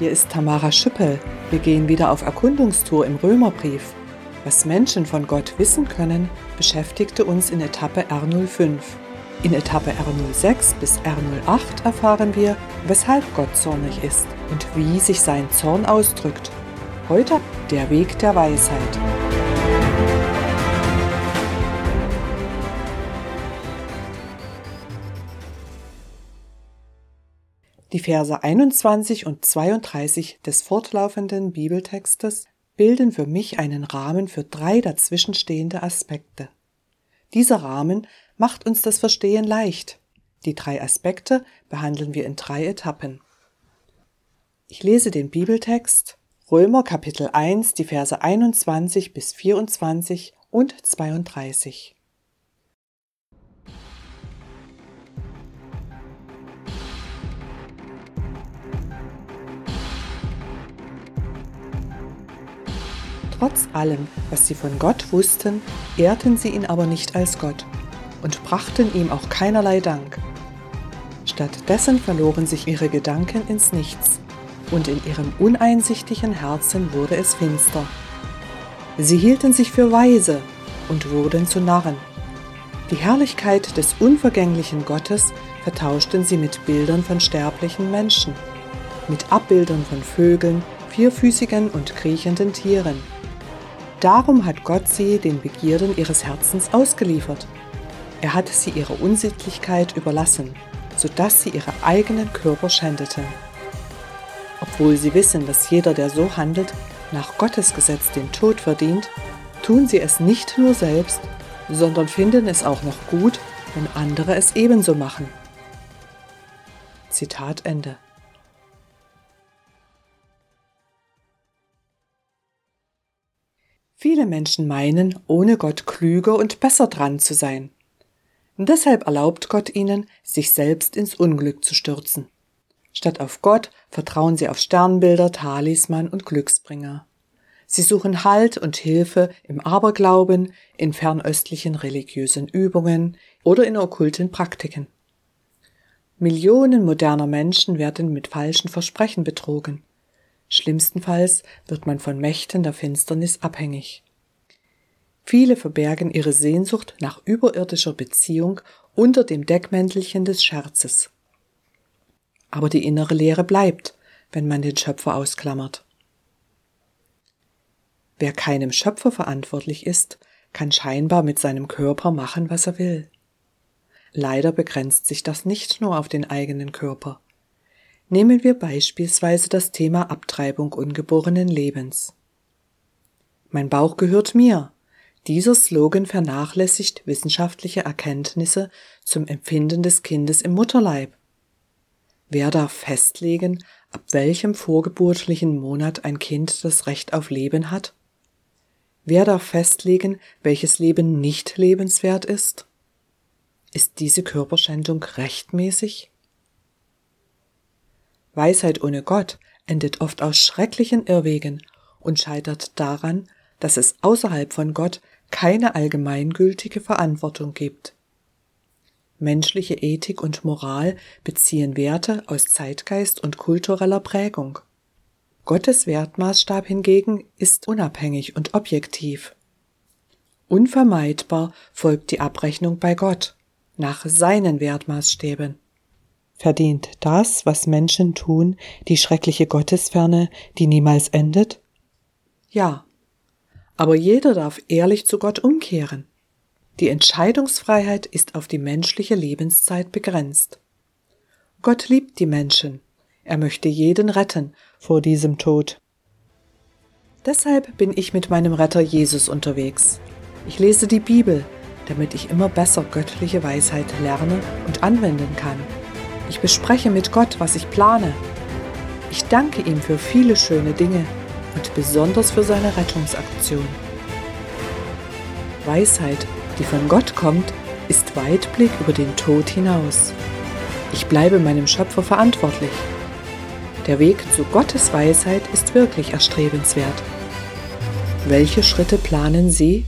Hier ist Tamara Schüppel. Wir gehen wieder auf Erkundungstour im Römerbrief. Was Menschen von Gott wissen können, beschäftigte uns in Etappe R05. In Etappe R06 bis R08 erfahren wir, weshalb Gott zornig ist und wie sich sein Zorn ausdrückt. Heute der Weg der Weisheit. Die Verse 21 und 32 des fortlaufenden Bibeltextes bilden für mich einen Rahmen für drei dazwischenstehende Aspekte. Dieser Rahmen macht uns das Verstehen leicht. Die drei Aspekte behandeln wir in drei Etappen. Ich lese den Bibeltext Römer Kapitel 1, die Verse 21 bis 24 und 32. Trotz allem, was sie von Gott wussten, ehrten sie ihn aber nicht als Gott und brachten ihm auch keinerlei Dank. Stattdessen verloren sich ihre Gedanken ins Nichts, und in ihrem uneinsichtigen Herzen wurde es finster. Sie hielten sich für weise und wurden zu Narren. Die Herrlichkeit des unvergänglichen Gottes vertauschten sie mit Bildern von sterblichen Menschen, mit Abbildern von Vögeln, vierfüßigen und kriechenden Tieren Darum hat Gott sie den Begierden ihres Herzens ausgeliefert. Er hat sie ihrer Unsittlichkeit überlassen, sodass sie ihre eigenen Körper schändeten. Obwohl sie wissen, dass jeder, der so handelt, nach Gottes Gesetz den Tod verdient, tun sie es nicht nur selbst, sondern finden es auch noch gut, wenn andere es ebenso machen. Zitat Ende. Viele Menschen meinen, ohne Gott klüger und besser dran zu sein. Deshalb erlaubt Gott ihnen, sich selbst ins Unglück zu stürzen. Statt auf Gott vertrauen sie auf Sternbilder, Talisman und Glücksbringer. Sie suchen Halt und Hilfe im Aberglauben, in fernöstlichen religiösen Übungen oder in okkulten Praktiken. Millionen moderner Menschen werden mit falschen Versprechen betrogen. Schlimmstenfalls wird man von Mächten der Finsternis abhängig. Viele verbergen ihre Sehnsucht nach überirdischer Beziehung unter dem Deckmäntelchen des Scherzes. Aber die innere Leere bleibt, wenn man den Schöpfer ausklammert. Wer keinem Schöpfer verantwortlich ist, kann scheinbar mit seinem Körper machen, was er will. Leider begrenzt sich das nicht nur auf den eigenen Körper. Nehmen wir beispielsweise das Thema Abtreibung ungeborenen Lebens. Mein Bauch gehört mir. Dieser Slogan vernachlässigt wissenschaftliche Erkenntnisse zum Empfinden des Kindes im Mutterleib. Wer darf festlegen, ab welchem vorgeburtlichen Monat ein Kind das Recht auf Leben hat? Wer darf festlegen, welches Leben nicht lebenswert ist? Ist diese Körperschändung rechtmäßig? Weisheit ohne Gott endet oft aus schrecklichen Irrwegen und scheitert daran, dass es außerhalb von Gott keine allgemeingültige Verantwortung gibt. Menschliche Ethik und Moral beziehen Werte aus Zeitgeist und kultureller Prägung. Gottes Wertmaßstab hingegen ist unabhängig und objektiv. Unvermeidbar folgt die Abrechnung bei Gott nach seinen Wertmaßstäben. Verdient das, was Menschen tun, die schreckliche Gottesferne, die niemals endet? Ja. Aber jeder darf ehrlich zu Gott umkehren. Die Entscheidungsfreiheit ist auf die menschliche Lebenszeit begrenzt. Gott liebt die Menschen. Er möchte jeden retten vor diesem Tod. Deshalb bin ich mit meinem Retter Jesus unterwegs. Ich lese die Bibel, damit ich immer besser göttliche Weisheit lerne und anwenden kann. Ich bespreche mit Gott, was ich plane. Ich danke ihm für viele schöne Dinge und besonders für seine Rettungsaktion. Weisheit, die von Gott kommt, ist Weitblick über den Tod hinaus. Ich bleibe meinem Schöpfer verantwortlich. Der Weg zu Gottes Weisheit ist wirklich erstrebenswert. Welche Schritte planen Sie,